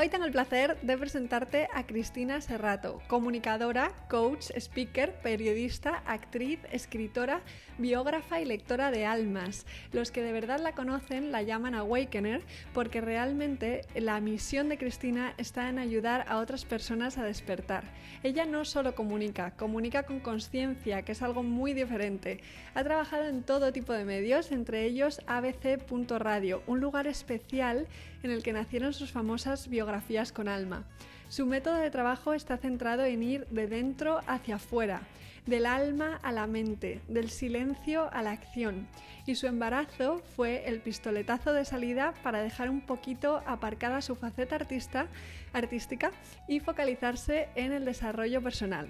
Hoy tengo el placer de presentarte a Cristina Serrato, comunicadora, coach, speaker, periodista, actriz, escritora, biógrafa y lectora de almas. Los que de verdad la conocen la llaman Awakener porque realmente la misión de Cristina está en ayudar a otras personas a despertar. Ella no solo comunica, comunica con conciencia, que es algo muy diferente. Ha trabajado en todo tipo de medios, entre ellos abc.radio, un lugar especial en el que nacieron sus famosas biografías con alma. Su método de trabajo está centrado en ir de dentro hacia afuera, del alma a la mente, del silencio a la acción. Y su embarazo fue el pistoletazo de salida para dejar un poquito aparcada su faceta artista, artística y focalizarse en el desarrollo personal,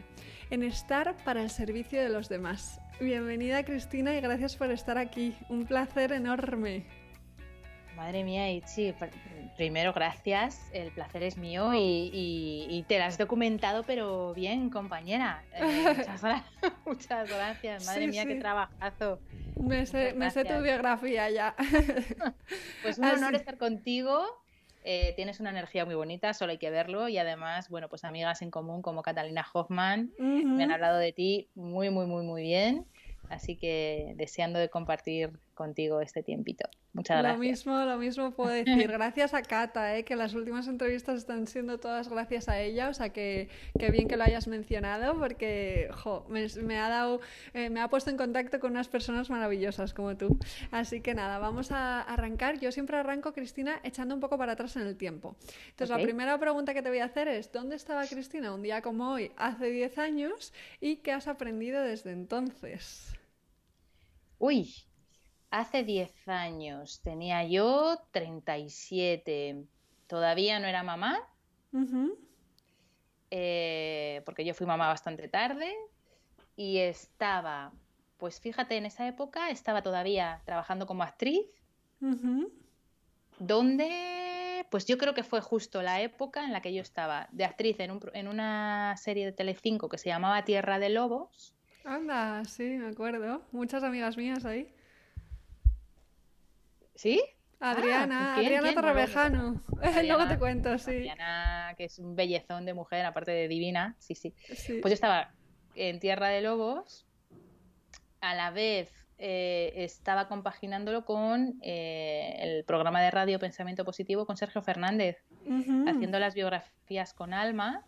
en estar para el servicio de los demás. Bienvenida Cristina y gracias por estar aquí. Un placer enorme. Madre mía, Ichi, primero gracias, el placer es mío y, te la has documentado, pero bien, compañera. Eh, muchas, gracias, madre mía, qué trabajazo. Me sé, tu biografía ya. pues un honor estar contigo. Eh, tienes una energía muy bonita, solo hay que verlo. Y además, bueno, pues amigas en común como Catalina Hoffman me han hablado de ti muy, muy, muy, muy bien. Así que deseando de compartir contigo este tiempito. Muchas gracias. Lo mismo, lo mismo puedo decir. Gracias a Cata, ¿eh? que las últimas entrevistas están siendo todas gracias a ella. O sea que, bien que lo hayas mencionado porque me, ha dado, eh, me ha puesto en contacto con unas personas maravillosas como tú. Así que nada, vamos a arrancar. Yo siempre arranco, Cristina, echando un poco para atrás en el tiempo. Entonces, la primera pregunta que te voy a hacer es: ¿dónde estaba Cristina un día como hoy, hace 10 años? ¿Y qué has aprendido desde entonces? Uy, hace 10 años tenía yo 37. Todavía no era mamá. Eh, porque yo fui mamá bastante tarde. Y estaba, pues fíjate, en esa época estaba todavía trabajando como actriz. Donde, pues yo creo que fue justo la época en la que yo estaba de actriz en, en una serie de Telecinco que se llamaba Tierra de Lobos Anda, sí, me acuerdo. Muchas amigas mías ahí. ¿Sí? Adriana, ah, Adriana Torrevejano. Luego te cuento, sí. Adriana, que es un bellezón de mujer, aparte de divina, sí, sí. Pues yo estaba en Tierra de Lobos, a la vez eh, estaba compaginándolo con eh, el programa de radio Pensamiento Positivo con Sergio Fernández, haciendo las biografías con Alma.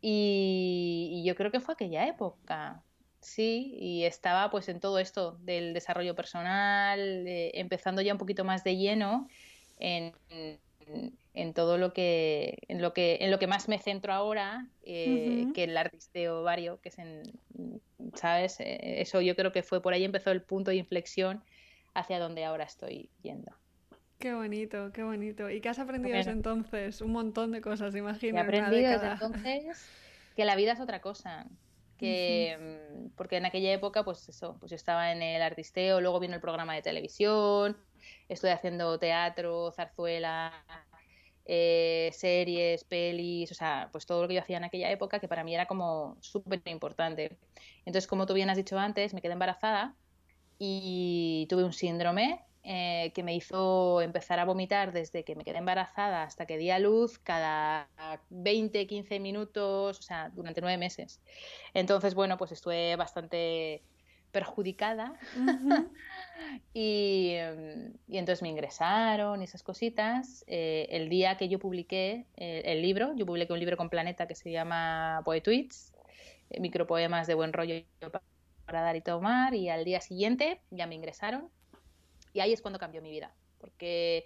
y, yo creo que fue aquella época. Sí, y estaba pues en todo esto del desarrollo personal, empezando ya un poquito más de lleno en, en, todo lo que en lo que en lo que más me centro ahora, eh, que el artisteo vario, que es en sabes, eh, eso yo creo que fue por ahí empezó el punto de inflexión hacia donde ahora estoy yendo. Qué bonito, qué bonito. ¿Y qué has aprendido desde entonces? Un montón de cosas, imagino. He aprendido desde entonces que la vida es otra cosa que mm, porque en aquella época pues eso pues yo estaba en el artisteo luego vino el programa de televisión estoy haciendo teatro zarzuela eh, series pelis o sea pues todo lo que yo hacía en aquella época que para mí era como súper importante. Entonces como tú bien has dicho antes me quedé embarazada y tuve un síndrome eh, que me hizo empezar a vomitar desde que me quedé embarazada hasta que di a luz cada 20, 15 minutos, o sea, durante nueve meses. Entonces, bueno, pues estuve bastante perjudicada y, entonces me ingresaron y esas cositas. Eh, el día que yo publiqué eh, el libro, yo publiqué un libro con Planeta que se llama Poetweets, micropoemas de buen rollo para dar y tomar, y al día siguiente ya me ingresaron y ahí es cuando cambió mi vida, porque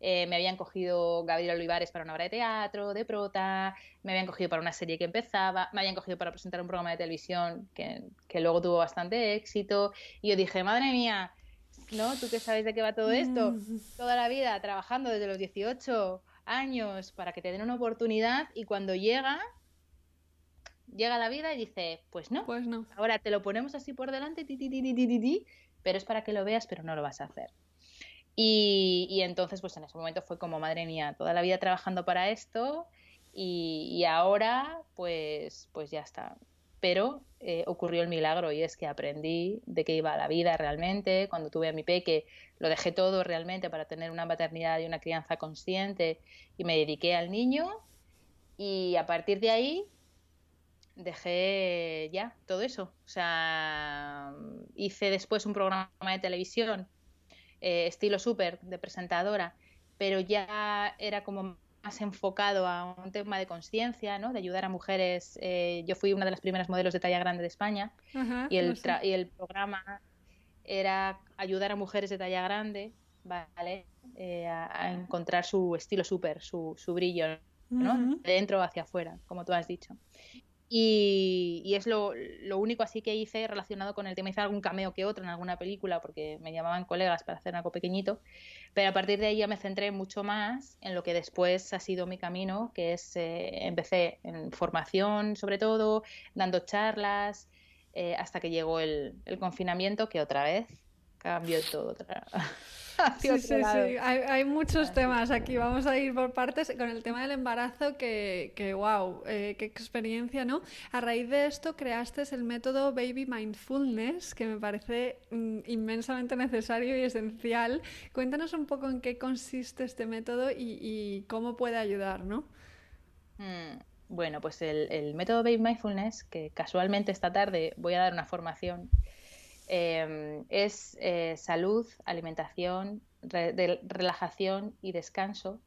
eh, me habían cogido Gabriel Olivares para una obra de teatro, de prota, me habían cogido para una serie que empezaba, me habían cogido para presentar un programa de televisión que, que luego tuvo bastante éxito. Y yo dije, madre mía, ¿no? ¿Tú qué sabes de qué va todo esto? Toda la vida trabajando desde los 18 años para que te den una oportunidad y cuando llega, llega la vida y dice, pues no, Pues no. ahora te lo ponemos así por delante, ti, ti, ti, ti, ti, ti, ti, pero es para que lo veas, pero no lo vas a hacer. Y, entonces, pues en ese momento fue como, madre mía, toda la vida trabajando para esto y, y ahora, pues, pues ya está. Pero eh, ocurrió el milagro y es que aprendí de qué iba la vida realmente. Cuando tuve a mi peque, lo dejé todo realmente para tener una maternidad y una crianza consciente y me dediqué al niño. Y a partir de ahí dejé ya todo eso. O sea, hice después un programa de televisión, eh, estilo súper, de presentadora, pero ya era como más enfocado a un tema de conciencia, ¿no? de ayudar a mujeres. Eh, yo fui una de las primeras modelos de talla grande de España Ajá, y, el sé. tra- y el programa era ayudar a mujeres de talla grande ¿vale? Eh, a, a encontrar su estilo súper, su, su brillo, ¿no? De dentro hacia afuera, como tú has dicho. Y, y es lo, lo único así que hice relacionado con el tema. Hice algún cameo que otro en alguna película porque me llamaban colegas para hacer algo pequeñito. Pero a partir de ahí ya me centré mucho más en lo que después ha sido mi camino, que es, eh, empecé en formación sobre todo, dando charlas, eh, hasta que llegó el, el confinamiento, que otra vez cambió todo. Otra... Sí, sí, sí. Hay, hay muchos temas aquí. Vamos a ir por partes con el tema del embarazo, que, que wow, eh, qué experiencia, ¿no? A raíz de esto creaste el método Baby Mindfulness, que me parece mm, inmensamente necesario y esencial. Cuéntanos un poco en qué consiste este método y, y cómo puede ayudar, ¿no? Mm, Bueno, pues el, el método Baby Mindfulness, que casualmente esta tarde voy a dar una formación, eh, es eh, salud, alimentación, re- de- relajación y descanso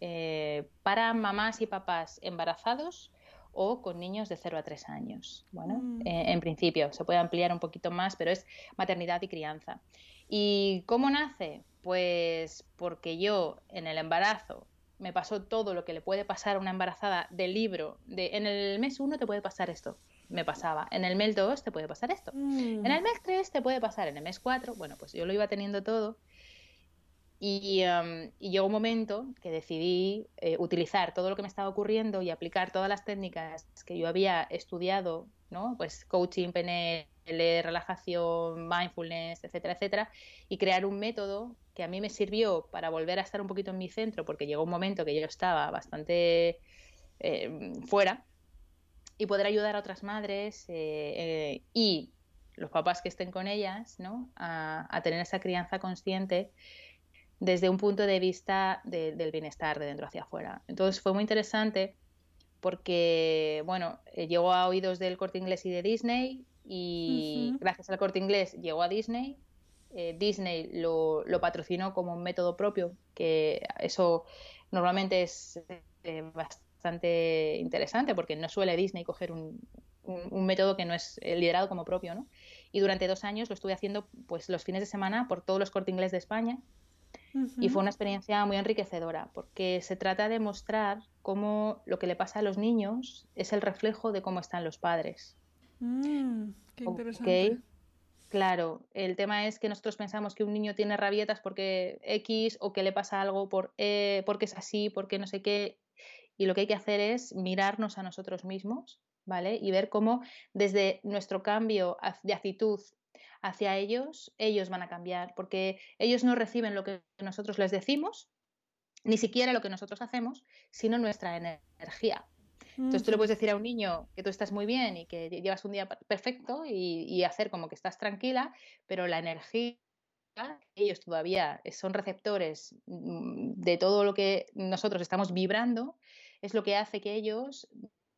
eh, para mamás y papás embarazados o con niños de 0 a 3 años. Bueno, Mm. eh, en principio se puede ampliar un poquito más, pero es maternidad y crianza. ¿Y cómo nace? Pues porque yo en el embarazo me pasó todo lo que le puede pasar a una embarazada del libro de en el mes 1 te puede pasar esto. Me pasaba. En el mes 2 te puede pasar esto. Mm. En el mes 3 te puede pasar, en el mes 4, bueno, pues yo lo iba teniendo todo. Y, um, y llegó un momento que decidí eh, utilizar todo lo que me estaba ocurriendo y aplicar todas las técnicas que yo había estudiado, ¿no? Pues coaching, PNL, relajación, mindfulness, etcétera, etcétera, y crear un método que a mí me sirvió para volver a estar un poquito en mi centro, porque llegó un momento que yo estaba bastante eh, fuera, y poder ayudar a otras madres eh, eh, y los papás que estén con ellas, ¿no? A, a tener esa crianza consciente desde un punto de vista de- del bienestar de dentro hacia afuera. Entonces fue muy interesante porque, bueno, eh, llegó a oídos del corte inglés y de Disney y gracias al corte inglés llegó a Disney. Eh, Disney lo, lo patrocinó como un método propio, que eso normalmente es eh, bastante interesante porque no suele Disney coger un, un- un método que no es eh, liderado como propio, ¿no? Y durante dos años lo estuve haciendo pues los fines de semana por todos los corte inglés de España y fue una experiencia muy enriquecedora porque se trata de mostrar cómo lo que le pasa a los niños es el reflejo de cómo están los padres. Mm, qué interesante. Claro, el tema es que nosotros pensamos que un niño tiene rabietas porque X o que le pasa algo por E, porque es así, porque no sé qué. Y lo que hay que hacer es mirarnos a nosotros mismos, ¿vale? Y ver cómo desde nuestro cambio de actitud hacia ellos, ellos van a cambiar, porque ellos no reciben lo que nosotros les decimos, ni siquiera lo que nosotros hacemos, sino nuestra ener- energía. Entonces tú le puedes decir a un niño que tú estás muy bien y que lle- llevas un día per- perfecto y, y hacer como que estás tranquila, pero la energía, ellos todavía son receptores mm, de todo lo que nosotros estamos vibrando, es lo que hace que ellos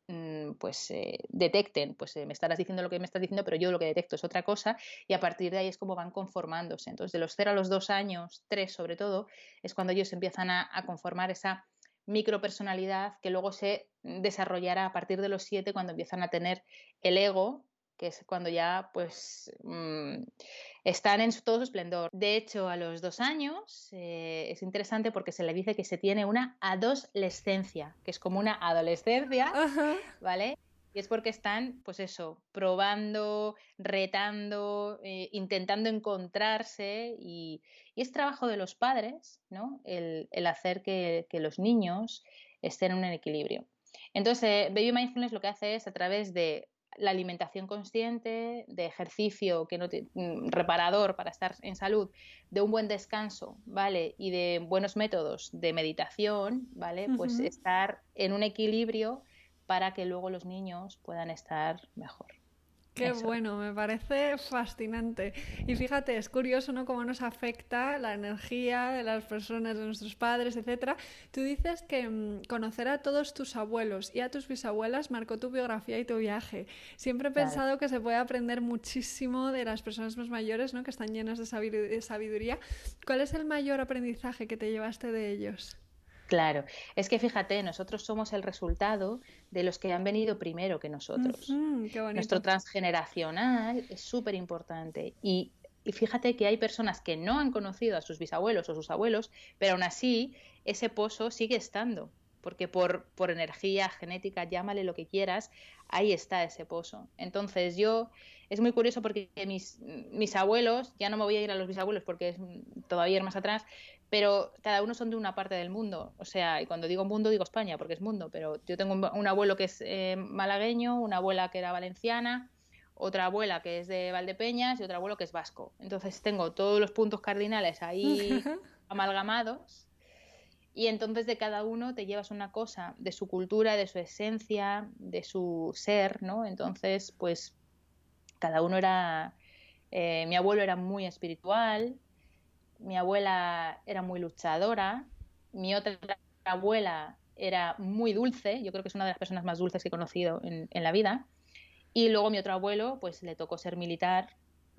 mm, pues eh, detecten, pues eh, me estarás diciendo lo que me estás diciendo, pero yo lo que detecto es otra cosa y a partir de ahí es como van conformándose. Entonces de los 0 a los 2 años, 3 sobre todo, es cuando ellos empiezan a, a conformar esa micropersonalidad que luego se desarrollará a partir de los 7 cuando empiezan a tener el ego, que es cuando ya pues mm, están en todo su esplendor. De hecho, a los dos años eh, es interesante porque se le dice que se tiene una adolescencia, que es como una adolescencia. ¿vale? Y es porque están, pues eso, probando, retando, eh, intentando encontrarse y, y es trabajo de los padres, ¿no? El, el hacer que, que los niños estén en un equilibrio. Entonces, eh, Baby Mindfulness lo que hace es a través de la alimentación consciente, de ejercicio que no mm, reparador para estar en salud, de un buen descanso, ¿vale? Y de buenos métodos de meditación, ¿vale? Pues estar en un equilibrio para que luego los niños puedan estar mejor. Qué bueno, me parece fascinante. Y fíjate, es curioso, ¿no? Cómo nos afecta la energía de las personas, de nuestros padres, etcétera. Tú dices que mm, conocer a todos tus abuelos y a tus bisabuelas marcó tu biografía y tu viaje. Siempre he pensado que se puede aprender muchísimo de las personas más mayores, ¿no? Que están llenas de sabiduría. ¿Cuál es el mayor aprendizaje que te llevaste de ellos? Claro, es que fíjate, nosotros somos el resultado de los que han venido primero que nosotros. Nuestro transgeneracional es súper importante y, fíjate que hay personas que no han conocido a sus bisabuelos o sus abuelos, pero aún así ese pozo sigue estando, porque por, por energía, genética, llámale lo que quieras, ahí está ese pozo. Entonces yo, es muy curioso porque mis, mis abuelos, ya no me voy a ir a los bisabuelos porque es todavía más atrás, pero cada uno son de una parte del mundo. O sea, y cuando digo mundo digo España, porque es mundo, pero yo tengo un, abuelo que es eh, malagueño, una abuela que era valenciana, otra abuela que es de Valdepeñas y otro abuelo que es vasco. Entonces tengo todos los puntos cardinales ahí amalgamados. Y entonces de cada uno te llevas una cosa de su cultura, de su esencia, de su ser, ¿no? Entonces, pues cada uno era... Eh, mi abuelo era muy espiritual, mi abuela era muy luchadora, mi otra abuela era muy dulce, yo creo que es una de las personas más dulces que he conocido en, la vida, y luego mi otro abuelo, pues le tocó ser militar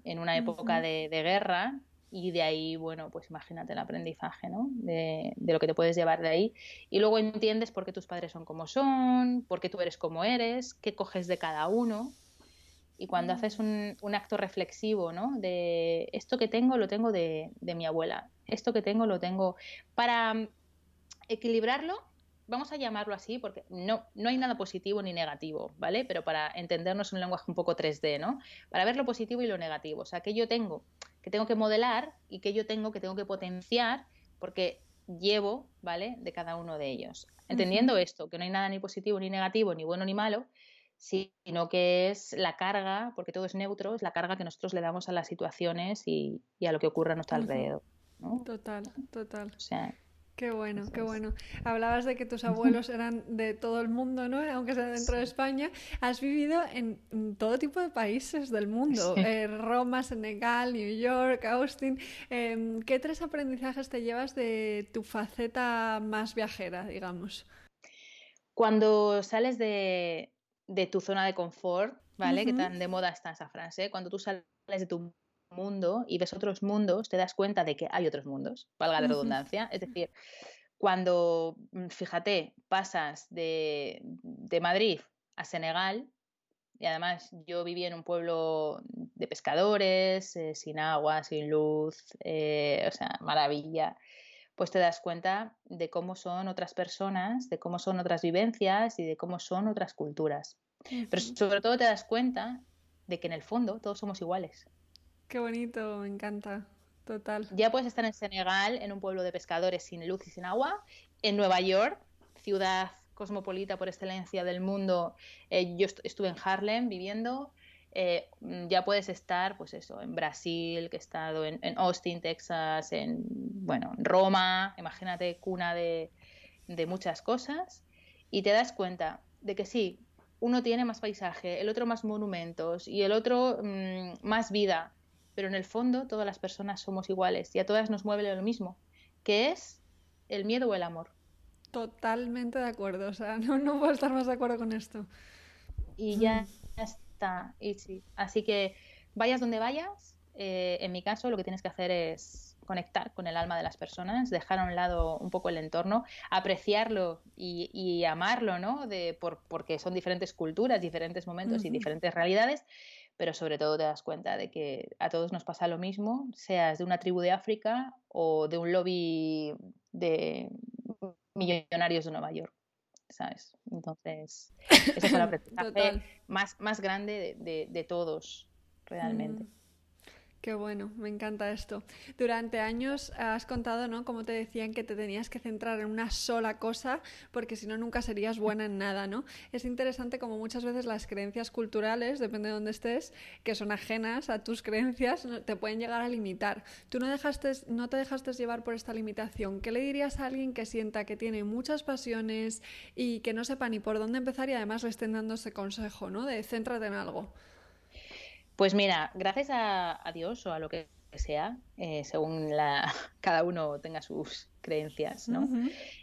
en una época de, guerra y de ahí, bueno, pues imagínate el aprendizaje, ¿no? De, de, lo que te puedes llevar de ahí. Y luego entiendes por qué tus padres son como son, por qué tú eres como eres, qué coges de cada uno. Y cuando haces un, acto reflexivo, ¿no? De esto que tengo lo tengo de, mi abuela, esto que tengo lo tengo. Para mm, equilibrarlo, vamos a llamarlo así, porque no, no hay nada positivo ni negativo, ¿vale? Pero para entendernos un lenguaje un poco 3D, ¿no? Para ver lo positivo y lo negativo. O sea, que yo tengo, que tengo que modelar y que yo tengo, que tengo que potenciar, porque llevo, ¿vale? De cada uno de ellos. Entendiendo esto, que no hay nada ni positivo ni negativo, ni bueno ni malo, sino que es la carga, porque todo es neutro, es la carga que nosotros le damos a las situaciones y, a lo que ocurre a nuestro alrededor. Total, total. Qué bueno, qué bueno. Hablabas de que tus abuelos eran de todo el mundo, ¿no? Aunque sea dentro de España. Has vivido en todo tipo de países del mundo. Eh, Roma, Senegal, New York, Austin. Em, ¿Qué tres aprendizajes te llevas de tu faceta más viajera, digamos? Cuando sales de, de tu zona de confort, ¿vale? Que tan de moda está esa frase. Cuando tú sales de tu mundo y ves otros mundos, te das cuenta de que hay otros mundos, valga la redundancia. Es decir, cuando, mm, fíjate, pasas de, Madrid a Senegal, y además yo viví en un pueblo de pescadores, eh, sin agua, sin luz, eh, o sea, maravilla pues te das cuenta de cómo son otras personas, de cómo son otras vivencias y de cómo son otras culturas. Pero sobre todo te das cuenta de que en el fondo todos somos iguales. Qué bonito, me encanta. Total. Ya puedes estar en Senegal, en un pueblo de pescadores sin luz y sin agua, en Nueva York, ciudad cosmopolita por excelencia del mundo. Eh, yo estuve en Harlem viviendo eh, mm, ya puedes estar, pues eso, en Brasil, que he estado en, Austin, Texas, en, bueno, Roma, imagínate, cuna de, muchas cosas, y te das cuenta de que sí, uno tiene más paisaje, el otro más monumentos y el otro mm, más vida, pero en el fondo todas las personas somos iguales y a todas nos mueve lo mismo, que es el miedo o el amor. Totalmente de acuerdo, o sea, no, no puedo estar más de acuerdo con esto. Y ya mm sí. Así que vayas donde vayas, eh, en mi caso lo que tienes que hacer es conectar con el alma de las personas, dejar a un lado un poco el entorno, apreciarlo y, amarlo, ¿no? De, por, porque son diferentes culturas, diferentes momentos y diferentes realidades, pero sobre todo te das cuenta de que a todos nos pasa lo mismo, seas de una tribu de África o de un lobby de millonarios de Nueva York. ¿Sabes? Entonces, ese es el aprendizaje más, más grande de, todos, realmente. Mm. Qué bueno, me encanta esto. Durante años has contado, ¿no? Como te decían que te tenías que centrar en una sola cosa, porque si no nunca serías buena en nada, ¿no? Es interesante como muchas veces las creencias culturales, depende de dónde estés, que son ajenas a tus creencias, te pueden llegar a limitar. Tú no dejaste, no te dejaste llevar por esta limitación. ¿Qué le dirías a alguien que sienta que tiene muchas pasiones y que no sepa ni por dónde empezar y además le estén dando ese consejo, ¿no? De céntrate en algo. Pues mira, gracias a, Dios o a lo que sea, eh, según la, cada uno tenga sus creencias, ¿no?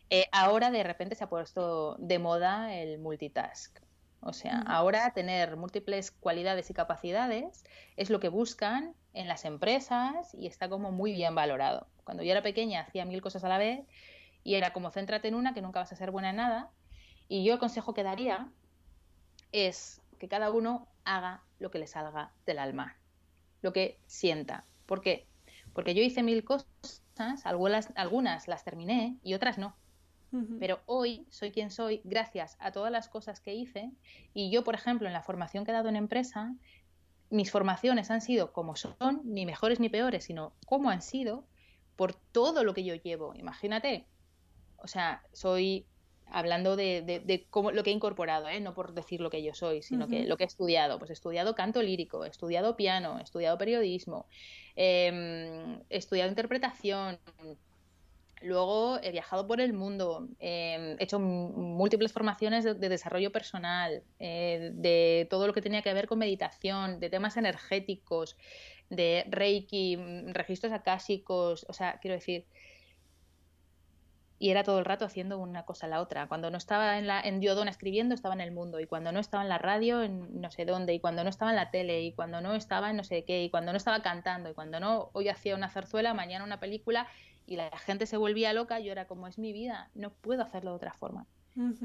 Eh, ahora de repente se ha puesto de moda el multitask. O sea, ahora tener múltiples cualidades y capacidades es lo que buscan en las empresas y está como muy bien valorado. Cuando yo era pequeña hacía mil cosas a la vez y era como céntrate en una que nunca vas a ser buena en nada. Y yo el consejo que daría es que cada uno haga lo que le salga del alma, lo que sienta. ¿Por qué? Porque yo hice mil cosas, algunas, algunas las terminé y otras no. Pero hoy soy quien soy gracias a todas las cosas que hice y yo, por ejemplo, en la formación que he dado en empresa, mis formaciones han sido como son, ni mejores ni peores, sino como han sido por todo lo que yo llevo. Imagínate, o sea, soy hablando de, cómo, lo que he incorporado, ¿eh? no por decir lo que yo soy, sino que lo que he estudiado. Pues he estudiado canto lírico, he estudiado piano, he estudiado periodismo, em, he estudiado interpretación. Luego he viajado por el mundo, em, he hecho múltiples formaciones de, desarrollo personal, eh, de todo lo que tenía que ver con meditación, de temas energéticos, de reiki, registros akáshicos, o sea, quiero decir, y era todo el rato haciendo una cosa a la otra. Cuando no estaba en, la, en Diodona escribiendo, estaba en el mundo, y cuando no estaba en la radio, en no sé dónde, y cuando no estaba en la tele, y cuando no estaba en no sé qué, y cuando no estaba cantando, y cuando no, hoy hacía una zarzuela, mañana una película, y la gente se volvía loca, yo era como, es mi vida, no puedo hacerlo de otra forma.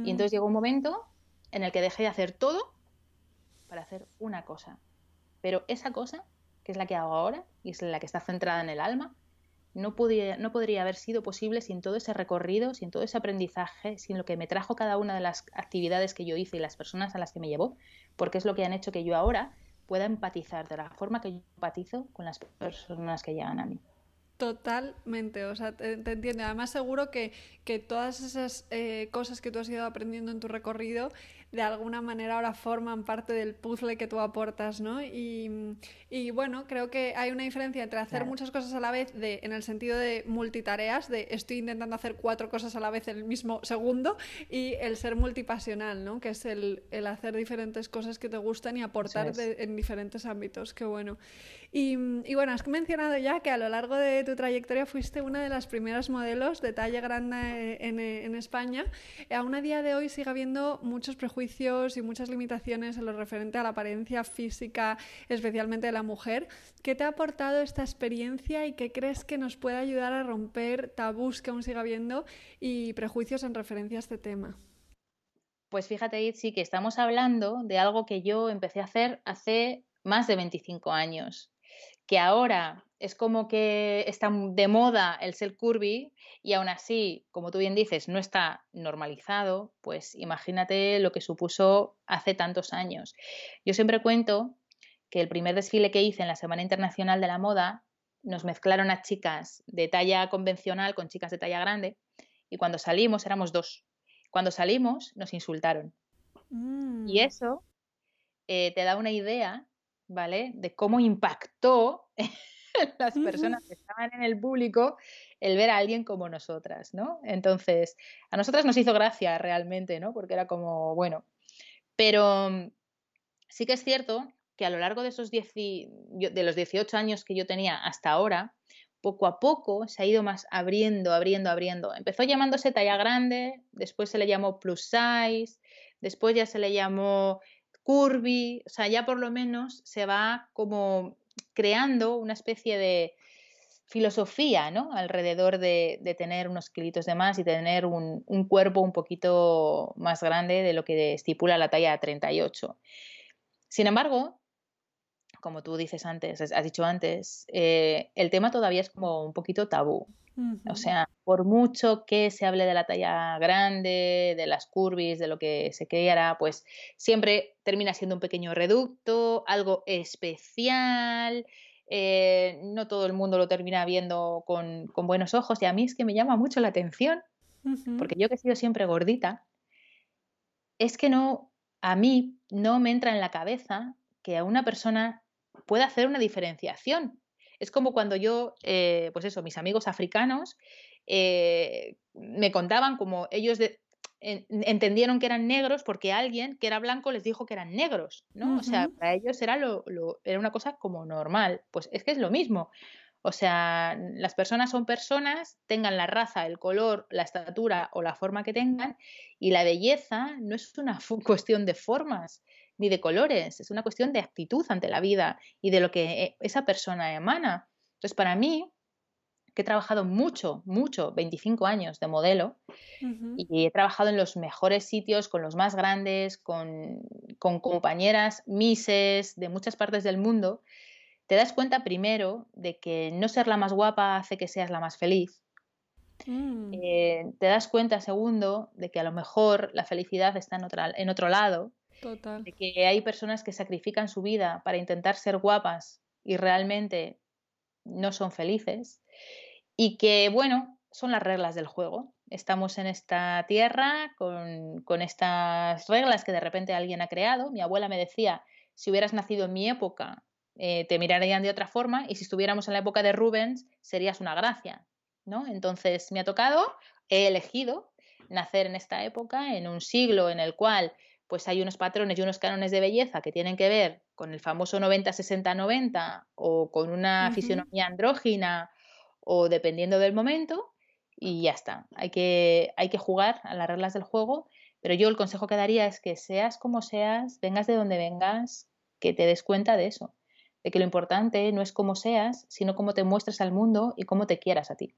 Y entonces llegó un momento en el que dejé de hacer todo para hacer una cosa. Pero esa cosa, que es la que hago ahora, y es la que está centrada en el alma, no, podría, no podría haber sido posible sin todo ese recorrido, sin todo ese aprendizaje, sin lo que me trajo cada una de las actividades que yo hice y las personas a las que me llevó, porque es lo que han hecho que yo ahora pueda empatizar de la forma que yo empatizo con las personas que llegan a mí. Totalmente, o sea, te, entiendo. Además, seguro que, que todas esas eh, cosas que tú has ido aprendiendo en tu recorrido de alguna manera ahora forman parte del puzzle que tú aportas, ¿no? Y, y bueno, creo que hay una diferencia entre hacer muchas cosas a la vez, de, en el sentido de multitareas, de estoy intentando hacer cuatro cosas a la vez en el mismo segundo, y el ser multipasional, ¿no? Que es el, el hacer diferentes cosas que te gustan y aportar en diferentes ámbitos. Qué bueno. Y, y, bueno, has mencionado ya que a lo largo de tu trayectoria fuiste una de las primeras modelos de talla grande en, en España. Aún a día de hoy sigue habiendo muchos prejuicios y muchas limitaciones en lo referente a la apariencia física, especialmente de la mujer. ¿Qué te ha aportado esta experiencia y qué crees que nos puede ayudar a romper tabús que aún sigue habiendo y prejuicios en referencia a este tema? Pues fíjate, Itzi, que estamos hablando de algo que yo empecé a hacer hace más de 25 años, que ahora es como que está de moda el ser curvy y aún así, como tú bien dices, no está normalizado, pues imagínate lo que supuso hace tantos años. Yo siempre cuento que el primer desfile que hice en la Semana Internacional de la Moda nos mezclaron a chicas de talla convencional con chicas de talla grande y cuando salimos éramos dos. Cuando salimos nos insultaron. Y mm. eso eh, te da una idea, ¿vale? De cómo impactó las personas que estaban en el público el ver a alguien como nosotras, ¿no? Entonces, a nosotras nos hizo gracia realmente, ¿no? Porque era como, bueno, pero mm, sí que es cierto que a lo largo de esos de los 18 años que yo tenía hasta ahora, poco a poco se ha ido más abriendo, abriendo, abriendo. Empezó llamándose talla grande, después se le llamó plus size, después ya se le llamó curvy, o sea, ya por lo menos se va como creando una especie de filosofía ¿no? alrededor de, tener unos kilitos de más y tener un, cuerpo un poquito más grande de lo que estipula la talla 38. Sin embargo, como tú dices antes, has dicho antes, eh, el tema todavía es como un poquito tabú. O sea, por mucho que se hable de la talla grande, de las curvis, de lo que se quiera, pues siempre termina siendo un pequeño reducto, algo especial, eh, no todo el mundo lo termina viendo con, buenos ojos y a mí es que me llama mucho la atención, porque yo que he sido siempre gordita, es que no, a mí no me entra en la cabeza que a una persona pueda hacer una diferenciación. Es como cuando yo, eh, pues eso, mis amigos africanos eh, me contaban como ellos entendieron que eran negros porque alguien que era blanco les dijo que eran negros, ¿no? O sea, para ellos era, lo, era una cosa como normal. Pues es que es lo mismo. O sea, las personas son personas, tengan la raza, el color, la estatura o la forma que tengan, y la belleza no es una cuestión de formas ni de colores, es una cuestión de actitud ante la vida y de lo que eh, esa persona emana. Entonces, para mí, que he trabajado mucho, mucho, 25 años de modelo y he trabajado en los mejores sitios, con los más grandes, con, compañeras, mises de muchas partes del mundo, te das cuenta primero de que no ser la más guapa hace que seas la más feliz. Mm. Eh, te das cuenta, segundo, de que a lo mejor la felicidad está en, otra, en otro lado. De que hay personas que sacrifican su vida para intentar ser guapas y realmente no son felices y que, bueno, son las reglas del juego. Estamos en esta tierra con, estas reglas que de repente alguien ha creado. Mi abuela me decía, si hubieras nacido en mi época, eh, te mirarían de otra forma y si estuviéramos en la época de Rubens, serías una gracia, ¿no? Entonces me ha tocado, he elegido nacer en esta época, en un siglo en el cual pues hay unos patrones y unos cánones de belleza que tienen que ver con el famoso 90-60-90 o con una fisionomía andrógina o dependiendo del momento y ya está. Hay que, hay que jugar a las reglas del juego, pero yo el consejo que daría es que seas como seas, vengas de donde vengas, que te des cuenta de eso, de que lo importante no es cómo seas, sino cómo te muestres al mundo y cómo te quieras a ti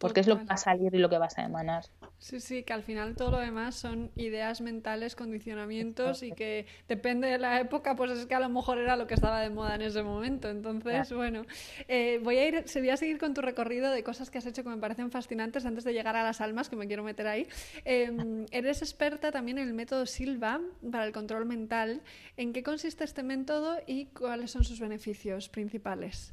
porque es lo que va a salir y lo que vas a emanar. Sí, sí, que al final todo lo demás son ideas mentales, condicionamientos y que depende de la época, pues es que a lo mejor era lo que estaba de moda en ese momento. Entonces, bueno, eh, voy a ir, voy a seguir con tu recorrido de cosas que has hecho que me parecen fascinantes antes de llegar a las almas, que me quiero meter ahí. Em, eres experta también en el método Silva para el control mental. ¿En qué consiste este método y cuáles son sus beneficios principales?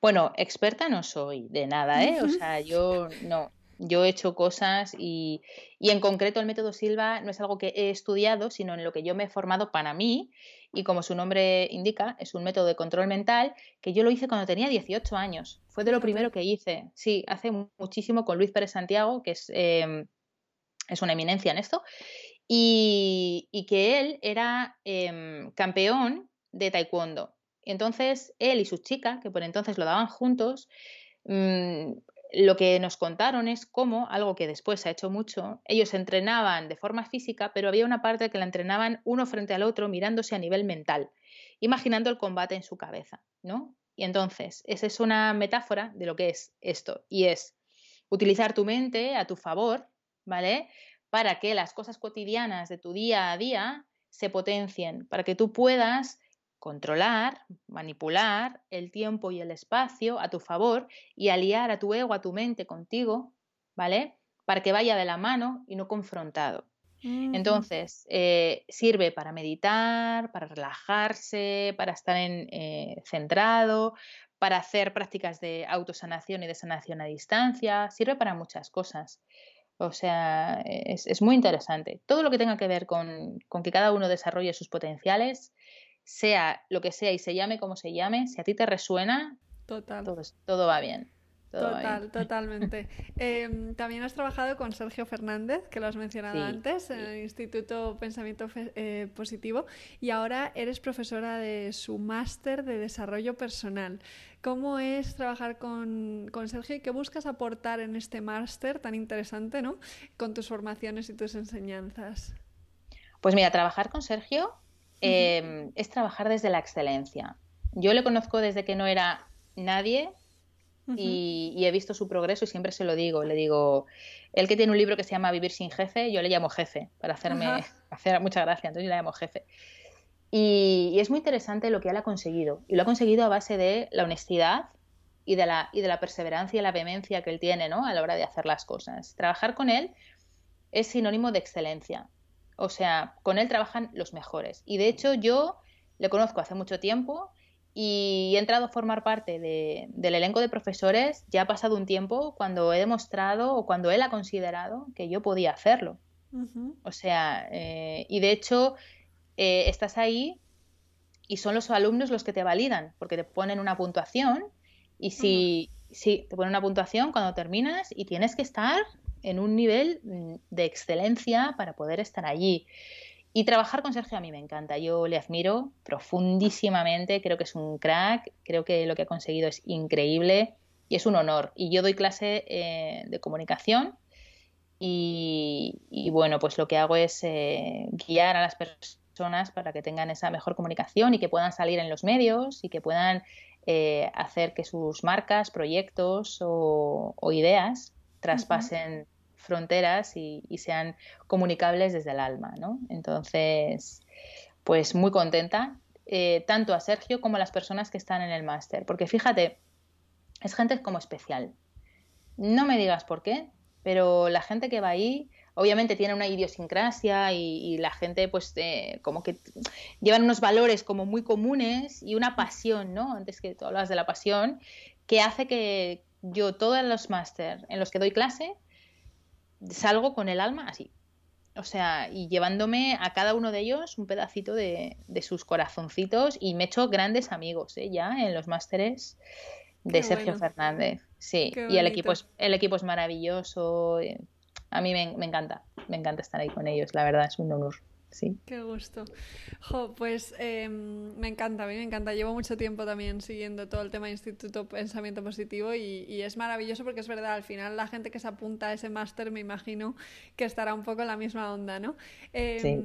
Bueno, experta no soy de nada, ¿eh? O sea, yo no, yo he hecho cosas y, y, en concreto el método Silva no es algo que he estudiado, sino en lo que yo me he formado para mí y como su nombre indica, es un método de control mental que yo lo hice cuando tenía 18 años. Fue de lo primero que hice, sí, hace muchísimo con Luis Pérez Santiago, que es, em, es una eminencia en esto, y, y que él era em, campeón de taekwondo. Entonces, él y su chica, que por entonces lo daban juntos, mm, lo que nos contaron es cómo, algo que después se ha hecho mucho, ellos entrenaban de forma física, pero había una parte que la entrenaban uno frente al otro mirándose a nivel mental, imaginando el combate en su cabeza, ¿no? Y entonces, esa es una metáfora de lo que es esto, y es utilizar tu mente a tu favor, ¿vale? Para que las cosas cotidianas de tu día a día se potencien, para que tú puedas controlar, manipular el tiempo y el espacio a tu favor y aliar a tu ego, a tu mente contigo, ¿vale? Para que vaya de la mano y no confrontado. Entonces, eh, sirve para meditar, para relajarse, para estar en, eh, centrado, para hacer prácticas de autosanación y de sanación a distancia, sirve para muchas cosas. O sea, es, muy interesante. Todo lo que tenga que ver con, con que cada uno desarrolle sus potenciales sea lo que sea y se llame como se llame, si a ti te resuena, Total. Todo, va bien. Total, totalmente. Em, también has trabajado con Sergio Fernández, que lo has mencionado antes, en el Instituto Pensamiento eh, Positivo, y ahora eres profesora de su máster de desarrollo personal. ¿Cómo es trabajar con, con Sergio y qué buscas aportar en este máster tan interesante, ¿no? Con tus formaciones y tus enseñanzas. Pues mira, trabajar con Sergio Em, es trabajar desde la excelencia. Yo le conozco desde que no era nadie y, he visto su progreso y siempre se lo digo. Le digo, él que tiene un libro que se llama Vivir sin jefe, yo le llamo jefe para hacerme hacer mucha gracia, entonces yo le llamo jefe. Y, es muy interesante lo que él ha conseguido. Y lo ha conseguido a base de la honestidad y de la, y de la perseverancia y la vehemencia que él tiene ¿no? a la hora de hacer las cosas. Trabajar con él es sinónimo de excelencia. O sea, con él trabajan los mejores. Y de hecho yo le conozco hace mucho tiempo y he entrado a formar parte del elenco de profesores, ya ha pasado un tiempo cuando he demostrado o cuando él ha considerado que yo podía hacerlo. O sea, eh, y de hecho, eh, estás ahí y son los alumnos los que te validan, porque te ponen una puntuación y si, si te ponen una puntuación cuando terminas y tienes que estar en un nivel mm, de excelencia para poder estar allí. Y trabajar con Sergio a mí me encanta, yo le admiro profundísimamente, creo que es un crack, creo que lo que ha conseguido es increíble y es un honor. Y yo doy clase eh, de comunicación y, bueno, pues lo que hago es eh, guiar a las personas para que tengan esa mejor comunicación y que puedan salir en los medios y que puedan eh, hacer que sus marcas, proyectos o, ideas traspasen fronteras y, sean comunicables desde el alma, ¿no? Entonces, pues muy contenta, eh, tanto a Sergio como a las personas que están en el máster, porque fíjate, es gente como especial. No me digas por qué, pero la gente que va ahí obviamente tiene una idiosincrasia y, la gente pues eh, como que llevan unos valores como muy comunes y una pasión, ¿no? Antes que tú hablas de la pasión, que hace que yo todos los máster en los que doy clase salgo con el alma así. O sea, y llevándome a cada uno de ellos un pedacito de, sus corazoncitos y me he hecho grandes amigos ¿eh? ya en los másteres de Sergio Fernández. Sí, y el equipo, es, el equipo es maravilloso. Eh, a mí me, encanta, me encanta estar ahí con ellos, la verdad, es un honor. Sí. Qué gusto. pues em, me encanta, a mí me encanta. Llevo mucho tiempo también siguiendo todo el tema de Instituto Pensamiento Positivo y, es maravilloso porque es verdad, al final la gente que se apunta a ese máster me imagino que estará un poco en la misma onda, ¿no? Em, sí.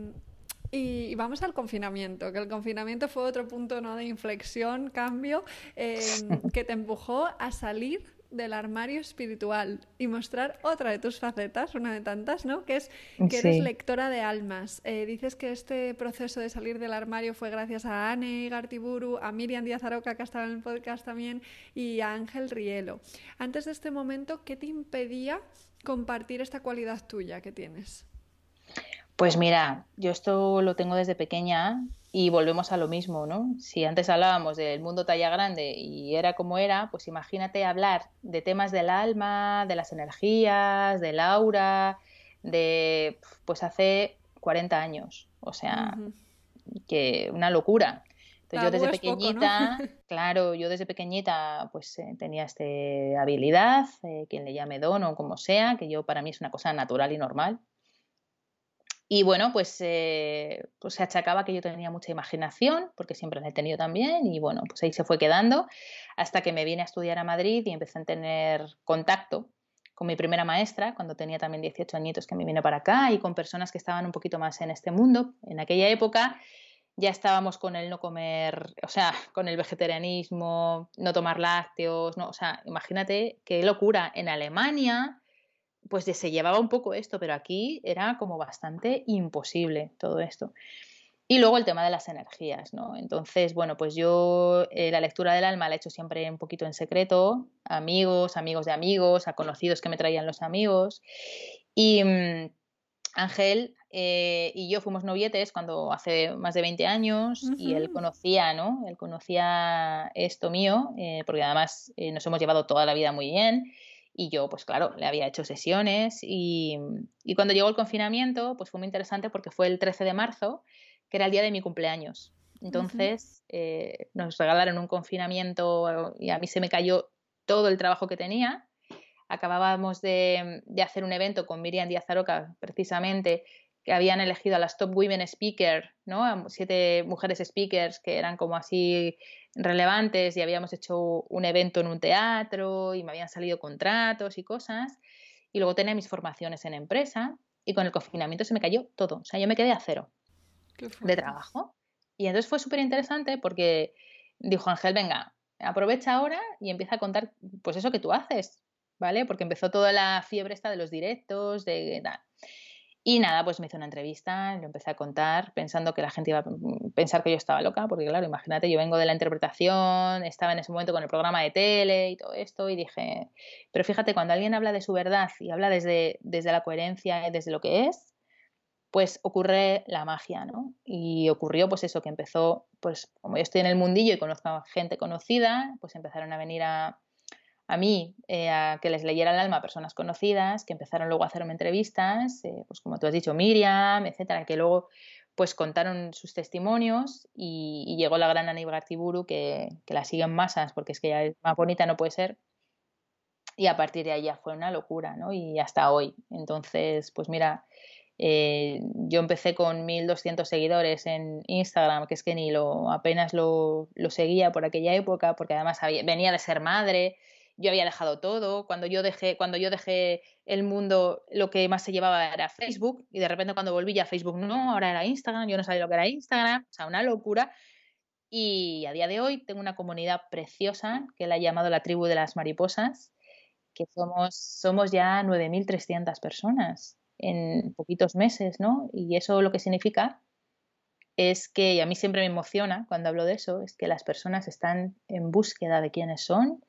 Y vamos al confinamiento, que el confinamiento fue otro punto ¿no? de inflexión, cambio, em, que te empujó a salir del armario espiritual y mostrar otra de tus facetas, una de tantas, ¿no? Que es que eres lectora de almas. Eh, dices que este proceso de salir del armario fue gracias a Anne Gartiburu, a Miriam Díaz Aroca, que ha estado en el podcast también, y a Ángel Rielo. Antes de este momento, ¿qué te impedía compartir esta cualidad tuya que tienes? Pues mira, yo esto lo tengo desde pequeña y volvemos a lo mismo, ¿no? Si antes hablábamos del mundo talla grande y era como era, pues imagínate hablar de temas del alma, de las energías, del aura, de pues hace 40 años. O sea, que una locura. Entonces, yo desde pequeñita, claro, yo desde pequeñita pues eh, tenía esta habilidad, eh, quien le llame don o como sea, que yo para mí es una cosa natural y normal. Y bueno, pues, eh, pues, se achacaba que yo tenía mucha imaginación, porque siempre la he tenido también, y bueno, pues ahí se fue quedando hasta que me vine a estudiar a Madrid y empecé a tener contacto con mi primera maestra, cuando tenía también 18 añitos que me vine para acá, y con personas que estaban un poquito más en este mundo. En aquella época ya estábamos con el no comer, o sea, con el vegetarianismo, no tomar lácteos, no, o sea, imagínate qué locura. En Alemania pues se llevaba un poco esto, pero aquí era como bastante imposible todo esto. Y luego el tema de las energías, ¿no? Entonces, bueno, pues yo eh, la lectura del alma la he hecho siempre un poquito en secreto, amigos, amigos de amigos, a conocidos que me traían los amigos. Y mm, Ángel eh, y yo fuimos novietes cuando hace más de 20 años y él conocía, ¿no? Él conocía esto mío, eh, porque además nos hemos llevado toda la vida muy bien y yo, pues claro, le había hecho sesiones y, cuando llegó el confinamiento, pues fue muy interesante porque fue el 13 de marzo, que era el día de mi cumpleaños. Entonces eh, nos regalaron un confinamiento y a mí se me cayó todo el trabajo que tenía. Acabábamos de, de hacer un evento con Miriam Díaz Aroca, precisamente, que habían elegido a las top women speaker, ¿no? siete mujeres speakers que eran como así relevantes y habíamos hecho un evento en un teatro y me habían salido contratos y cosas. Y luego tenía mis formaciones en empresa y con el confinamiento se me cayó todo. O sea, yo me quedé a cero de trabajo. Y entonces fue súper interesante porque dijo Ángel, venga, aprovecha ahora y empieza a contar pues eso que tú haces, ¿vale? Porque empezó toda la fiebre esta de los directos, de tal. Y nada, pues me hizo una entrevista, lo empecé a contar pensando que la gente iba a pensar que yo estaba loca, porque claro, imagínate, yo vengo de la interpretación, estaba en ese momento con el programa de tele y todo esto, y dije, pero fíjate, cuando alguien habla de su verdad y habla desde, desde la coherencia desde lo que es, pues ocurre la magia, ¿no? Y ocurrió pues eso, que empezó, pues como yo estoy en el mundillo y conozco a gente conocida, pues empezaron a venir a, a mí eh, a que les leyera el alma a personas conocidas, que empezaron luego a hacerme entrevistas, eh, pues como tú has dicho, Miriam, etcétera, que luego pues contaron sus testimonios y, llegó la gran Aníbal Gartiburu que, que la siguen masas porque es que ya es más bonita no puede ser y a partir de ahí ya fue una locura, ¿no? Y hasta hoy. Entonces, pues mira, eh, yo empecé con 1.200 seguidores en Instagram, que es que ni lo apenas lo, lo seguía por aquella época, porque además venía de ser madre, yo había dejado todo. Cuando yo dejé, cuando yo dejé el mundo, lo que más se llevaba era Facebook, y de repente cuando volví ya Facebook no, ahora era Instagram, yo no sabía lo que era Instagram, o sea, una locura. Y a día de hoy tengo una comunidad preciosa que la he llamado la tribu de las mariposas, que somos, somos ya 9.300 personas en poquitos meses, ¿no? Y eso lo que significa es que, y a mí siempre me emociona cuando hablo de eso, es que las personas están en búsqueda de quiénes son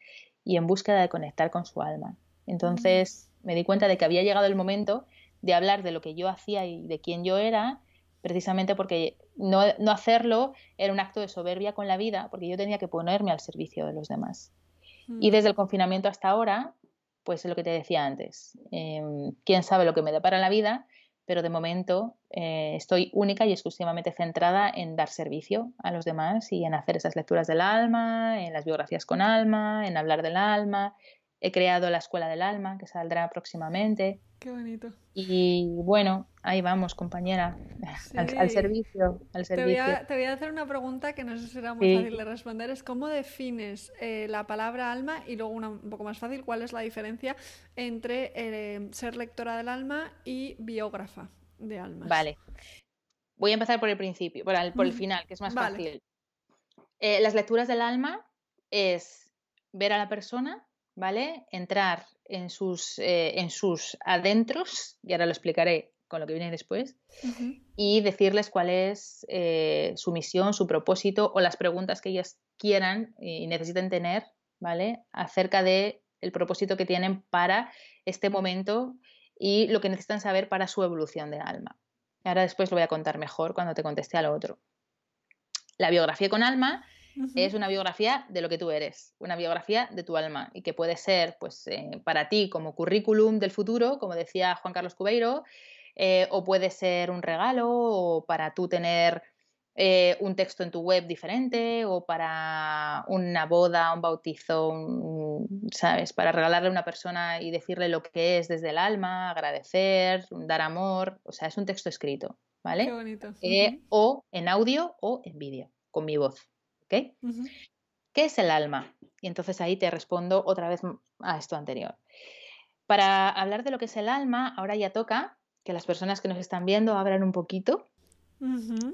y en búsqueda de conectar con su alma. Entonces me di cuenta de que había llegado el momento de hablar de lo que yo hacía y de quién yo era, precisamente porque no, hacerlo era un acto de soberbia con la vida, porque yo tenía que ponerme al servicio de los demás. Y desde el confinamiento hasta ahora, pues es lo que te decía antes, em, quién sabe lo que me depara la vida, pero de momento eh, estoy única y exclusivamente centrada en dar servicio a los demás y en hacer esas lecturas del alma, en las biografías con alma, en hablar del alma. He creado la Escuela del Alma, que saldrá próximamente. Qué bonito. Y bueno, ahí vamos, compañera, al, servicio. Te, voy a, hacer una pregunta que no sé si será muy fácil de responder. Es cómo defines eh, la palabra alma y luego una un poco más fácil, ¿cuál es la diferencia entre eh, ser lectora del alma y biógrafa de almas? Vale. Voy a empezar por el principio, por el, por el final, que es más fácil. Eh, las lecturas del alma es ver a la persona, ¿vale? Entrar en sus, en sus adentros, y ahora lo explicaré con lo que viene después, y decirles cuál es eh, su misión, su propósito o las preguntas que ellas quieran y necesiten tener, ¿vale? Acerca de el propósito que tienen para este momento y lo que necesitan saber para su evolución de alma. Ahora después lo voy a contar mejor cuando te conteste a lo otro. La biografía con alma es una biografía de lo que tú eres, una biografía de tu alma y que puede ser pues eh, para ti como currículum del futuro, como decía Juan Carlos Cubeiro, eh, o puede ser un regalo o para tú tener eh, un texto en tu web diferente o para una boda, un bautizo, ¿sabes? Para regalarle a una persona y decirle lo que es desde el alma, agradecer, dar amor, o sea, es un texto escrito, ¿vale? Qué bonito. Eh, o en audio o en vídeo, con mi voz, ¿ok? ¿Qué es el alma? Y entonces ahí te respondo otra vez a esto anterior. Para hablar de lo que es el alma, ahora ya toca que las personas que nos están viendo abran un poquito,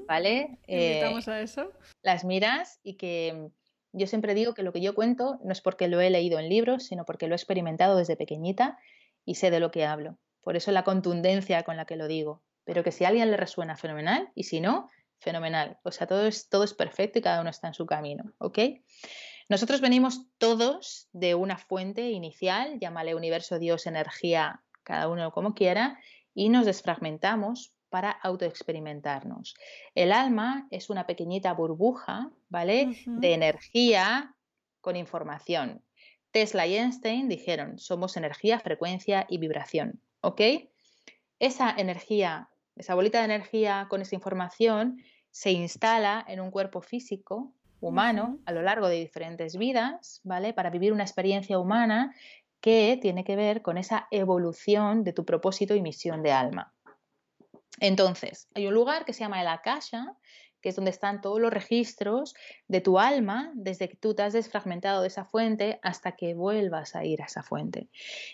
¿vale? Eh, a eso. Las miras y que yo siempre digo que lo que yo cuento no es porque lo he leído en libros, sino porque lo he experimentado desde pequeñita y sé de lo que hablo. Por eso la contundencia con la que lo digo. Pero que si a alguien le resuena fenomenal y si no, fenomenal. O sea, todo es, todo es perfecto y cada uno está en su camino, ¿ok? Nosotros venimos todos de una fuente inicial, llámale universo, Dios, energía, cada uno como quiera, y nos desfragmentamos para autoexperimentarnos. El alma es una pequeñita burbuja, ¿vale? De energía con información. Tesla y Einstein dijeron, somos energía, frecuencia y vibración, ¿ok? Esa energía, esa bolita de energía con esa información se instala en un cuerpo físico humano a lo largo de diferentes vidas, ¿vale? Para vivir una experiencia humana que tiene que ver con esa evolución de tu propósito y misión de alma. Entonces, hay un lugar que se llama el Akasha, que es donde están todos los registros de tu alma desde que tú te has desfragmentado de esa fuente hasta que vuelvas a ir a esa fuente.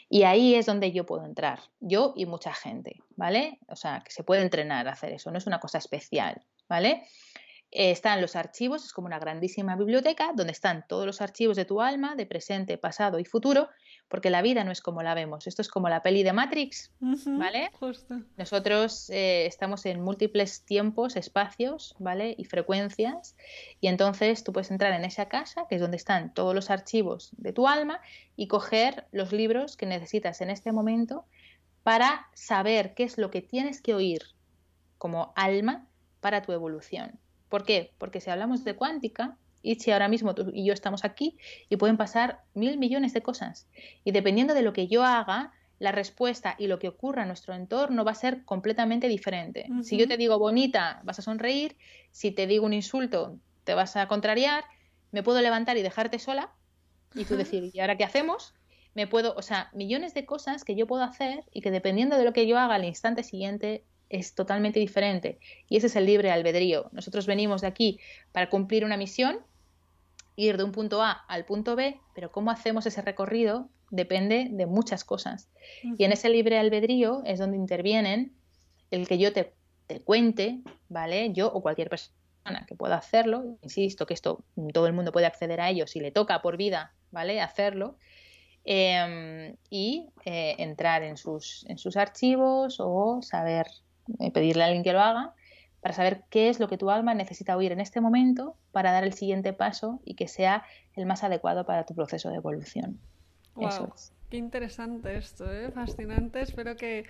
Y ahí es donde yo puedo entrar, yo y mucha gente, ¿vale? O sea, que se puede entrenar a hacer eso, no es una cosa especial, ¿vale? Eh, están los archivos, es como una grandísima biblioteca donde están todos los archivos de tu alma, de presente, pasado y futuro, porque la vida no es como la vemos. Esto es como la peli de Matrix, ¿vale? Nosotros eh, estamos en múltiples tiempos, espacios, ¿vale? Y frecuencias. Y entonces tú puedes entrar en esa casa, que es donde están todos los archivos de tu alma, y coger los libros que necesitas en este momento para saber qué es lo que tienes que oír como alma para tu evolución. ¿Por qué? Porque si hablamos de cuántica, Ichi ahora mismo tú y yo estamos aquí y pueden pasar mil millones de cosas. Y dependiendo de lo que yo haga, la respuesta y lo que ocurra en nuestro entorno va a ser completamente diferente. Si yo te digo bonita, vas a sonreír, si te digo un insulto, te vas a contrariar, me puedo levantar y dejarte sola y tú decir, ¿y ahora qué hacemos? Me puedo, o sea, millones de cosas que yo puedo hacer y que dependiendo de lo que yo haga al instante siguiente es totalmente diferente. Y ese es el libre albedrío. Nosotros venimos de aquí para cumplir una misión, ir de un punto A al punto B, pero cómo hacemos ese recorrido depende de muchas cosas. Y en ese libre albedrío es donde intervienen el que yo te, te, cuente, ¿vale? Yo o cualquier persona que pueda hacerlo, insisto que esto todo el mundo puede acceder a ello si le toca por vida, ¿vale? Hacerlo. Em, y eh, entrar en sus, en sus archivos o saber pedirle a alguien que lo haga para saber qué es lo que tu alma necesita oír en este momento para dar el siguiente paso y que sea el más adecuado para tu proceso de evolución. Wow, Qué interesante esto, ¿eh? fascinante. Espero que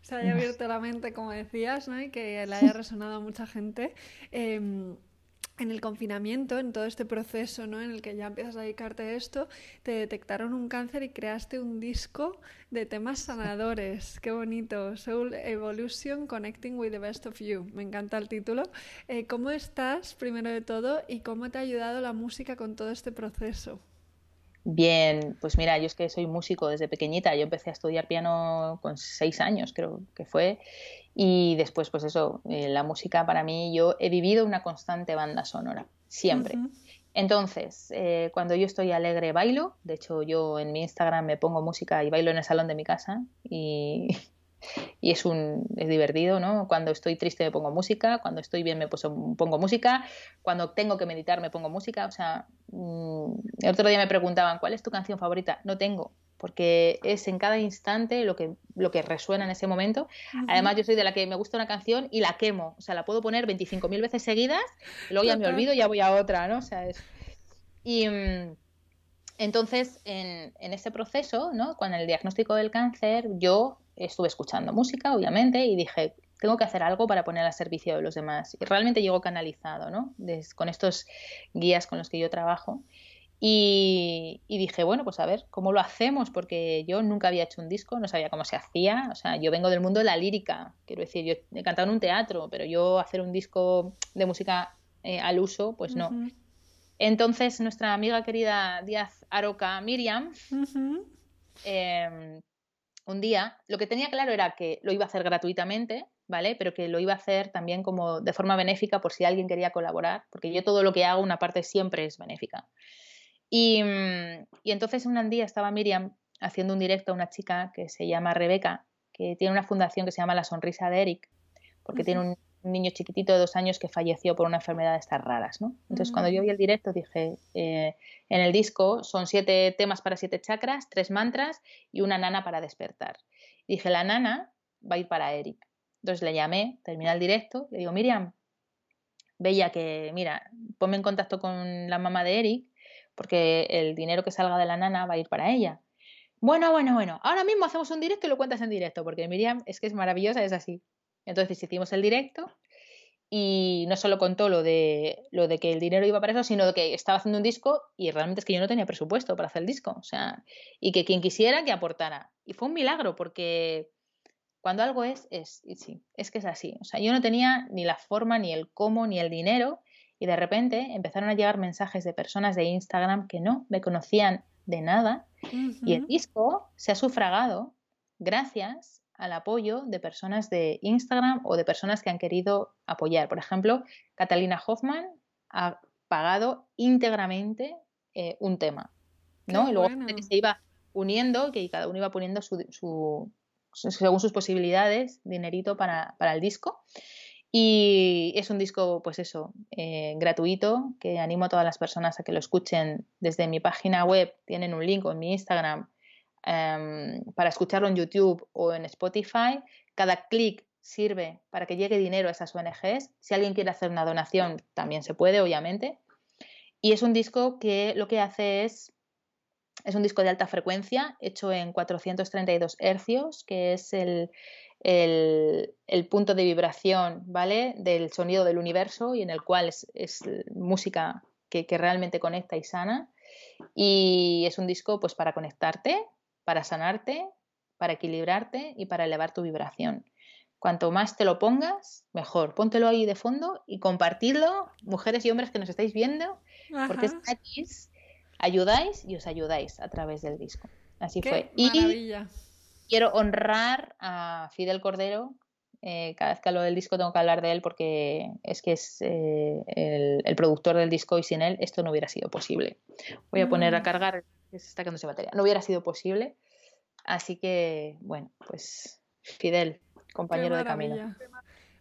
se haya abierto la mente, como decías, ¿no? y que le haya resonado a mucha gente. Em, en el confinamiento, en todo este proceso ¿no? en el que ya empiezas a dedicarte a esto, te detectaron un cáncer y creaste un disco de temas sanadores. Qué bonito. Soul Evolution Connecting with the Best of You. Me encanta el título. Eh, ¿Cómo estás, primero de todo, y cómo te ha ayudado la música con todo este proceso? Bien, pues mira, yo es que soy músico desde pequeñita. Yo empecé a estudiar piano con seis años, creo que fue. Y después, pues eso, eh, la música para mí, yo he vivido una constante banda sonora, siempre. Entonces, eh, cuando yo estoy alegre, bailo. De hecho, yo en mi Instagram me pongo música y bailo en el salón de mi casa. Y, y es, un, es divertido, ¿no? Cuando estoy triste me pongo música, cuando estoy bien me pongo música, cuando tengo que meditar me pongo música, o sea, mm, el otro día me preguntaban, ¿cuál es tu canción favorita? No tengo, porque es en cada instante lo que, lo que resuena en ese momento. Además, yo soy de la que me gusta una canción y la quemo, o sea, la puedo poner 25.000 veces seguidas, y luego ya me olvido y ya voy a otra, ¿no? O sea, es... Y... Mm, entonces, en, en ese proceso, ¿no? con el diagnóstico del cáncer, yo estuve escuchando música, obviamente, y dije, tengo que hacer algo para poner al servicio de los demás. Y realmente llegó canalizado, ¿no? con estos guías con los que yo trabajo. Y, dije, bueno, pues a ver, ¿cómo lo hacemos? Porque yo nunca había hecho un disco, no sabía cómo se hacía. O sea, yo vengo del mundo de la lírica, quiero decir, yo he cantado en un teatro, pero yo hacer un disco de música eh, al uso, pues no. Entonces, nuestra amiga querida Díaz Aroca Miriam un día, lo que tenía claro era que lo iba a hacer gratuitamente, ¿vale? Pero que lo iba a hacer también como de forma benéfica por si alguien quería colaborar, porque yo todo lo que hago, una parte siempre es benéfica. Y, mm, entonces un día estaba Miriam haciendo un directo a una chica que se llama Rebeca, que tiene una fundación que se llama La Sonrisa de Eric, porque tiene un, un niño chiquitito de dos años que falleció por una enfermedad de estas raras, ¿no? Entonces, cuando yo vi el directo, dije, eh, en el disco son siete temas para siete chakras, tres mantras y una nana para despertar. dije, la nana va a ir para Eric. Entonces le llamé, terminé el directo, le digo, Miriam, veía que, mira, ponme en contacto con la mamá de Eric, porque el dinero que salga de la nana va a ir para ella. Bueno, bueno, bueno, ahora mismo hacemos un directo y lo cuentas en directo, porque Miriam es que es maravillosa, es así. Entonces hicimos el directo y no solo contó lo de, lo de que el dinero iba para eso, sino de que estaba haciendo un disco y realmente es que yo no tenía presupuesto para hacer el disco. O sea, y que quien quisiera que aportara. Y fue un milagro porque cuando algo es, es, sí, es que es así. O sea, yo no tenía ni la forma, ni el cómo, ni el dinero. Y de repente empezaron a llegar mensajes de personas de Instagram que no me conocían de nada. Y el disco se ha sufragado gracias al apoyo de personas de Instagram o de personas que han querido apoyar. Por ejemplo, Catalina Hoffman ha pagado íntegramente eh, un tema, ¿no? y luego se iba uniendo, que cada uno iba poniendo su, según sus posibilidades, dinerito para, el disco. Y es un disco, pues eso, eh, gratuito, que animo a todas las personas a que lo escuchen desde mi página web. Tienen un link en mi Instagram Em, para escucharlo en YouTube o en Spotify. Cada clic sirve para que llegue dinero a esas ONGs. Si alguien quiere hacer una donación, también se puede, obviamente. Y es un disco que lo que hace es, es un disco de alta frecuencia, hecho en 432 hercios, que es el, el, punto de vibración, ¿vale? Del sonido del universo y en el cual es, música que, que, realmente conecta y sana. Y es un disco pues para conectarte, para sanarte, para equilibrarte y para elevar tu vibración. Cuanto más te lo pongas, mejor. Póntelo ahí de fondo y compartidlo, mujeres y hombres que nos estáis viendo, porque es gratis. Ayudáis y os ayudáis a través del disco. Así fue. Y quiero honrar a Fidel Cordero. Eh, cada vez que hablo del disco tengo que hablar de él porque es que es eh, el, productor del disco y sin él esto no hubiera sido posible. Voy a poner a mm. cargar, se está quedándose batería. No hubiera sido posible. Así que, bueno, pues Fidel, compañero de camino.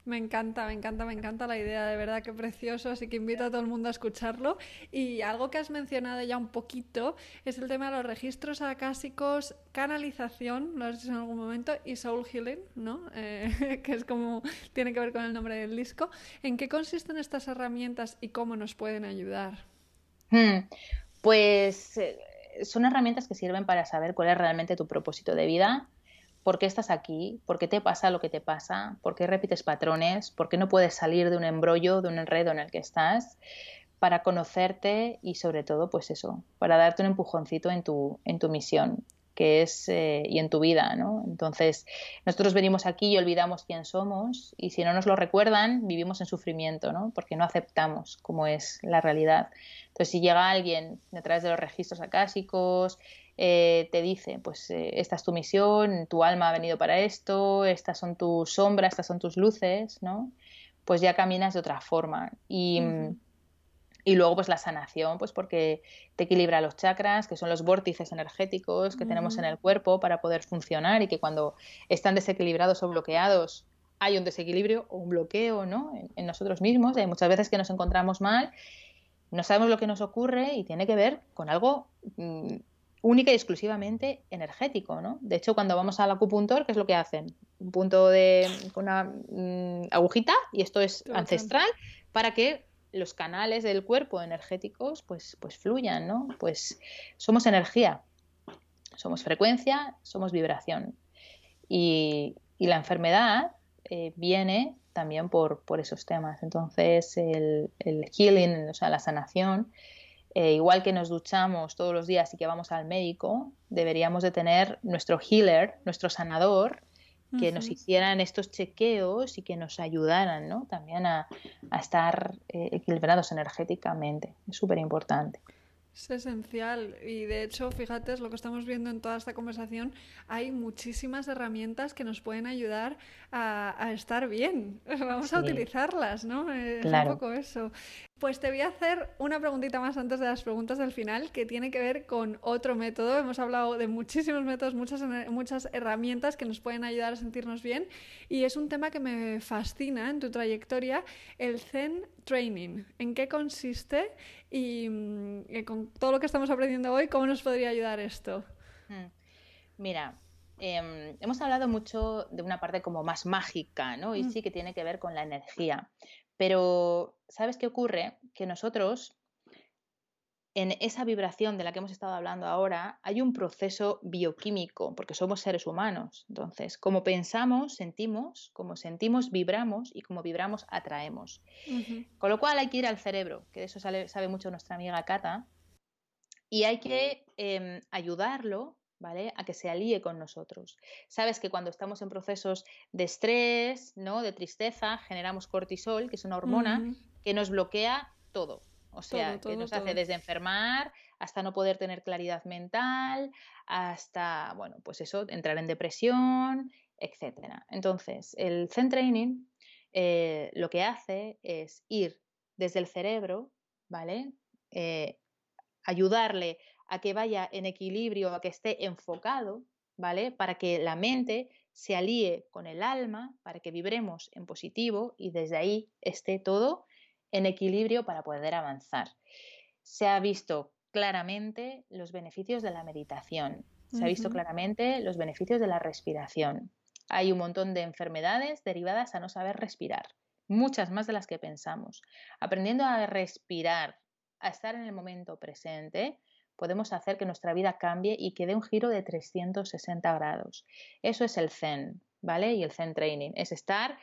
Me encanta, me encanta, me encanta la idea, de verdad que precioso, así que invito a todo el mundo a escucharlo. Y algo que has mencionado ya un poquito es el tema de los registros acásicos, canalización, lo has dicho en algún momento, y soul healing, ¿no? Eh, que es como tiene que ver con el nombre del disco. ¿En qué consisten estas herramientas y cómo nos pueden ayudar? Hmm, pues eh, son herramientas que sirven para saber cuál es realmente tu propósito de vida por qué estás aquí, por qué te pasa lo que te pasa, por qué repites patrones, por qué no puedes salir de un embrollo, de un enredo en el que estás, para conocerte y sobre todo, pues eso, para darte un empujoncito en tu, en tu misión que es eh, y en tu vida, ¿no? Entonces, nosotros venimos aquí y olvidamos quién somos y si no nos lo recuerdan, vivimos en sufrimiento, ¿no? Porque no aceptamos cómo es la realidad. Entonces, si llega alguien a través de los registros acásicos, eh, te dice, pues eh, esta es tu misión, tu alma ha venido para esto, estas son tus sombras, estas son tus luces, ¿no? Pues ya caminas de otra forma. Y, y luego pues la sanación, pues porque te equilibra los chakras, que son los vórtices energéticos que tenemos en el cuerpo para poder funcionar y que cuando están desequilibrados o bloqueados hay un desequilibrio o un bloqueo ¿no? en, nosotros mismos. Hay muchas veces que nos encontramos mal, no sabemos lo que nos ocurre y tiene que ver con algo mm, única y exclusivamente energético, ¿no? De hecho, cuando vamos al acupuntor, ¿qué es lo que hacen? Un punto de una mm, agujita, y esto es ancestral, para que los canales del cuerpo energéticos pues, pues fluyan, ¿no? Pues somos energía, somos frecuencia, somos vibración. Y, la enfermedad eh, viene también por, por, esos temas. Entonces, el, el healing, o sea, la sanación, eh, igual que nos duchamos todos los días y que vamos al médico, deberíamos de tener nuestro healer, nuestro sanador, que nos hicieran estos chequeos y que nos ayudaran ¿no? también a, estar eh, equilibrados energéticamente. Es súper importante. Es esencial y de hecho, fíjate, es lo que estamos viendo en toda esta conversación, hay muchísimas herramientas que nos pueden ayudar a, estar bien. Vamos a utilizarlas, ¿no? Es un poco eso. Pues te voy a hacer una preguntita más antes de las preguntas del final, que tiene que ver con otro método. Hemos hablado de muchísimos métodos, muchas, muchas herramientas que nos pueden ayudar a sentirnos bien. Y es un tema que me fascina en tu trayectoria, el Zen Training. ¿En qué consiste? Y, mm, con todo lo que estamos aprendiendo hoy, ¿cómo nos podría ayudar esto? Hmm. Mira, em, hemos hablado mucho de una parte como más mágica, ¿no? Y mm. sí que tiene que ver con la energía. Pero, ¿sabes qué ocurre? Que nosotros, en esa vibración de la que hemos estado hablando ahora, hay un proceso bioquímico, porque somos seres humanos. Entonces, como pensamos, sentimos, como sentimos, vibramos y como vibramos, atraemos. Con lo cual hay que ir al cerebro, que de eso sabe mucho nuestra amiga Cata, y hay que em, ayudarlo ¿vale? A que se alíe con nosotros. Sabes que cuando estamos en procesos de estrés, ¿no? De tristeza, generamos cortisol, que es una hormona que nos bloquea todo. O sea, que nos hace desde enfermar hasta no poder tener claridad mental, hasta, bueno, pues eso, entrar en depresión, etcétera. Entonces, el Zen Training eh, lo que hace es ir desde el cerebro, ¿vale? Eh, ayudarle a que vaya en equilibrio, a que esté enfocado, ¿vale? Para que la mente se alíe con el alma, para que vibremos en positivo y desde ahí esté todo en equilibrio para poder avanzar. Se ha visto claramente los beneficios de la meditación, se ha visto claramente los beneficios de la respiración. Hay un montón de enfermedades derivadas a no saber respirar, muchas más de las que pensamos. Aprendiendo a respirar, a estar en el momento presente, podemos hacer que nuestra vida cambie y que dé un giro de 360 grados. Eso es el zen. ¿vale? Y el Zen Training. Es estar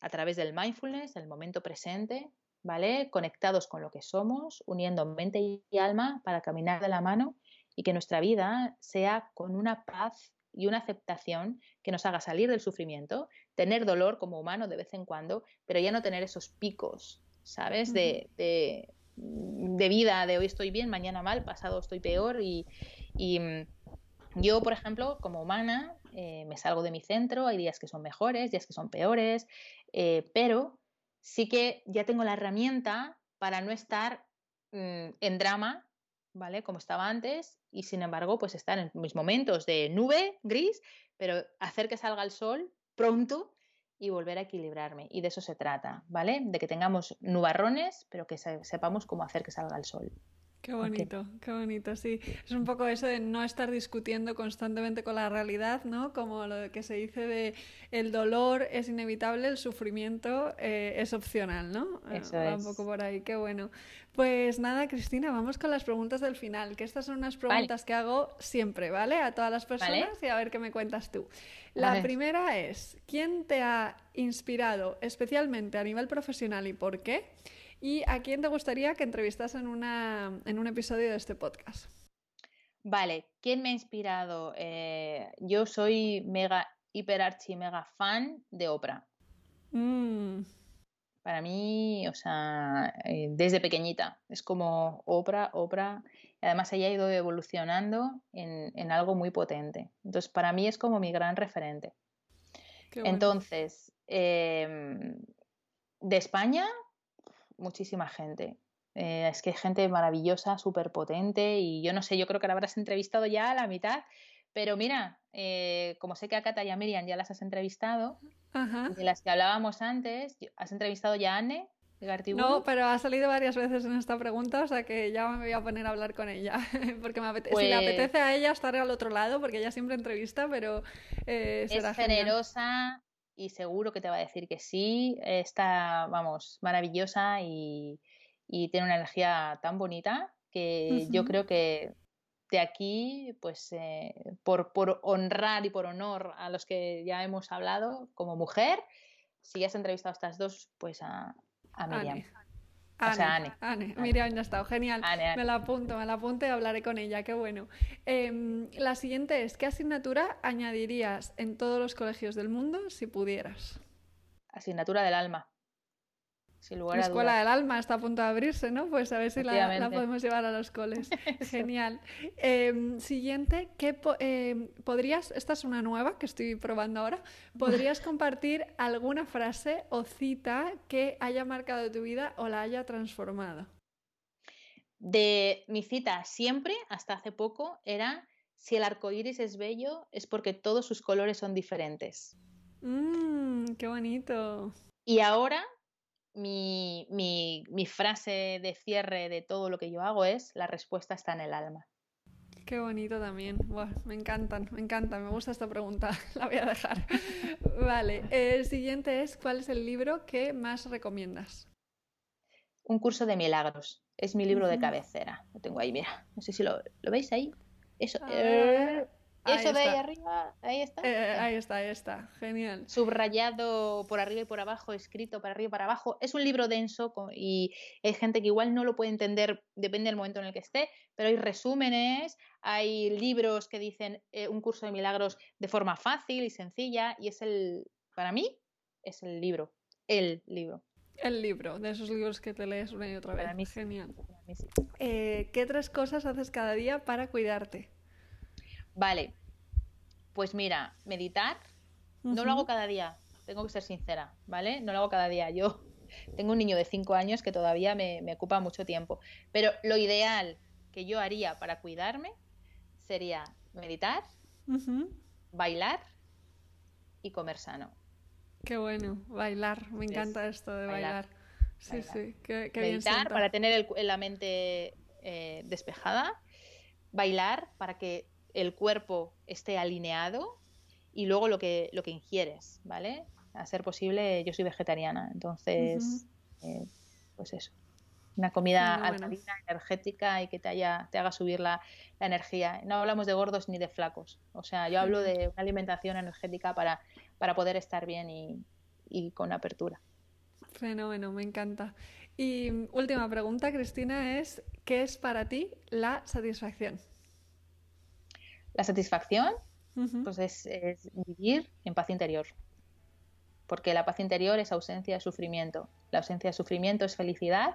a través del mindfulness, el momento presente, ¿vale? Conectados con lo que somos, uniendo mente y alma para caminar de la mano y que nuestra vida sea con una paz y una aceptación que nos haga salir del sufrimiento, tener dolor como humano de vez en cuando, pero ya no tener esos picos, ¿sabes? de, de, vida, de hoy estoy bien, mañana mal, pasado estoy peor y, mm, yo, por ejemplo, como humana, eh, me salgo de mi centro, hay días que son mejores, días que son peores, eh, pero sí que ya tengo la herramienta para no estar mm, en drama, ¿vale? Como estaba antes, y sin embargo, pues estar en mis momentos de nube gris, pero hacer que salga el sol pronto y volver a equilibrarme. Y de eso se trata, ¿vale? De que tengamos nubarrones, pero que sepamos cómo hacer que salga el sol. Qué bonito, qué bonito, sí. Es un poco eso de no estar discutiendo constantemente con la realidad, ¿no? Como lo que se dice de el dolor es inevitable, el sufrimiento eh, es opcional, ¿no? Eh, eso Va un poco por ahí, qué bueno. Pues nada, Cristina, vamos con las preguntas del final, que estas son unas preguntas que hago siempre, ¿vale? A todas las personas y a ver qué me cuentas tú. La primera es, ¿quién te ha inspirado especialmente a nivel profesional y por qué? ¿Y a quién te gustaría que entrevistas en, en un episodio de este podcast? Vale, ¿quién me ha inspirado? Eh, yo soy mega, hiper archi, mega fan de Oprah. Mm. Para mí, o sea, eh, desde pequeñita, es como Oprah, Oprah. Además, ella ha ido evolucionando en, algo muy potente. Entonces, para mí es como mi gran referente. Entonces, em, de España, muchísima gente. Eh, es que hay gente maravillosa, súper potente y yo no sé, yo creo que la habrás entrevistado ya a la mitad, pero mira, eh, como sé que a Cata y a Miriam ya las has entrevistado, de las que hablábamos antes, ¿has entrevistado ya a Anne? No, pero ha salido varias veces en esta pregunta, o sea que ya me voy a poner a hablar con ella, porque me apetece, si le pues apetece a ella estar al otro lado, porque ella siempre entrevista, pero eh, será es generosa, y seguro que te va a decir que sí. Está, vamos, maravillosa y, tiene una energía tan bonita que yo creo que de aquí, pues eh, por, por, honrar y por honor a los que ya hemos hablado como mujer, si has entrevistado a estas dos, pues a, a Miriam. Anne, Miriam ya ha estado, genial. Me la apunto, me la apunto y hablaré con ella, qué bueno. Em, la siguiente es, ¿qué asignatura añadirías en todos los colegios del mundo si pudieras? Asignatura del alma la Escuela del Alma está a punto de abrirse, ¿no? Pues a ver si la, podemos llevar a los coles. Genial. Em, siguiente, ¿qué em, podrías, esta es una nueva que estoy probando ahora, ¿podrías compartir alguna frase o cita que haya marcado tu vida o la haya transformado? De mi cita siempre, hasta hace poco, era si el arco iris es bello, es porque todos sus colores son diferentes. Mmm, qué bonito. Y ahora mi, mi, frase de cierre de todo lo que yo hago es, la respuesta está en el alma. Qué bonito también. me encantan, me encanta, me gusta esta pregunta. La voy a dejar. vale, el siguiente es, ¿cuál es el libro que más recomiendas? Un curso de milagros. Es mi libro de cabecera. Lo tengo ahí, mira. No sé si lo, veis ahí. Eso. Eso de ahí arriba, ahí está. Eh, ahí está, ahí está, genial. Subrayado por arriba y por abajo, escrito para arriba y para abajo. Es un libro denso y hay gente que igual no lo puede entender, depende del momento en el que esté, pero hay resúmenes, hay libros que dicen eh, un curso de milagros de forma fácil y sencilla y es el, para mí, es el libro, el libro. El libro, de esos libros que te lees una y otra vez. Para mí, Genial. Eh, ¿Qué tres cosas haces cada día para cuidarte? Vale, pues mira, meditar, no lo hago cada día, tengo que ser sincera, ¿vale? No lo hago cada día. Yo tengo un niño de 5 años que todavía me, ocupa mucho tiempo, pero lo ideal que yo haría para cuidarme sería meditar, bailar y comer sano. Qué bueno, bailar, me encanta esto de bailar. Sí, sí, qué, meditar para tener la mente eh, despejada, bailar para que el cuerpo esté alineado y luego lo que, lo que ingieres, ¿vale? A ser posible, yo soy vegetariana, entonces, eh, pues eso. Una comida alcalina, energética y que te, haya, te haga subir la, energía. No hablamos de gordos ni de flacos. O sea, yo hablo de una alimentación energética para, para poder estar bien y, y con apertura. Fenómeno, me encanta. Y última pregunta, Cristina, es ¿qué es para ti la satisfacción? La satisfacción pues es, vivir en paz interior, porque la paz interior es ausencia de sufrimiento, la ausencia de sufrimiento es felicidad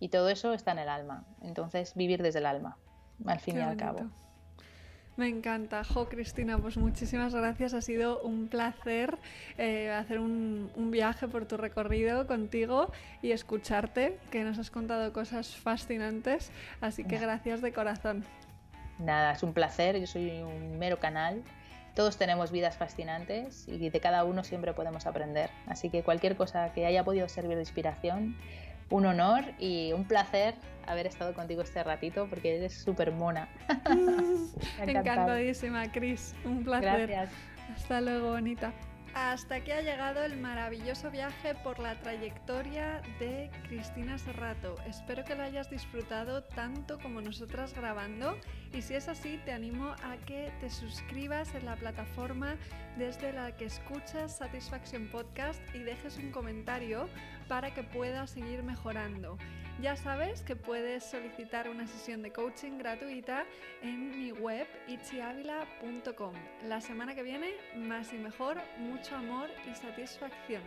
y todo eso está en el alma, entonces vivir desde el alma, al fin y al cabo. Me encanta. Jo, Cristina, pues muchísimas gracias. Ha sido un placer eh, hacer un, viaje por tu recorrido contigo y escucharte, que nos has contado cosas fascinantes. Así que gracias de corazón. Nada, es un placer. Yo soy un mero canal. Todos tenemos vidas fascinantes y de cada uno siempre podemos aprender. Así que cualquier cosa que haya podido servir de inspiración, un honor y un placer haber estado contigo este ratito porque eres súper mona. Encantadísima, Cris. Un placer. Gracias. Hasta luego, bonita. Hasta aquí ha llegado el maravilloso viaje por la trayectoria de Cristina Serrato. Espero que lo hayas disfrutado tanto como nosotras grabando y si es así te animo a que te suscribas en la plataforma desde la que escuchas Satisfaction Podcast y dejes un comentario para que pueda seguir mejorando. Ya sabes que puedes solicitar una sesión de coaching gratuita en mi web itziavila.com. La semana que viene, más y mejor, mucho amor y satisfacción.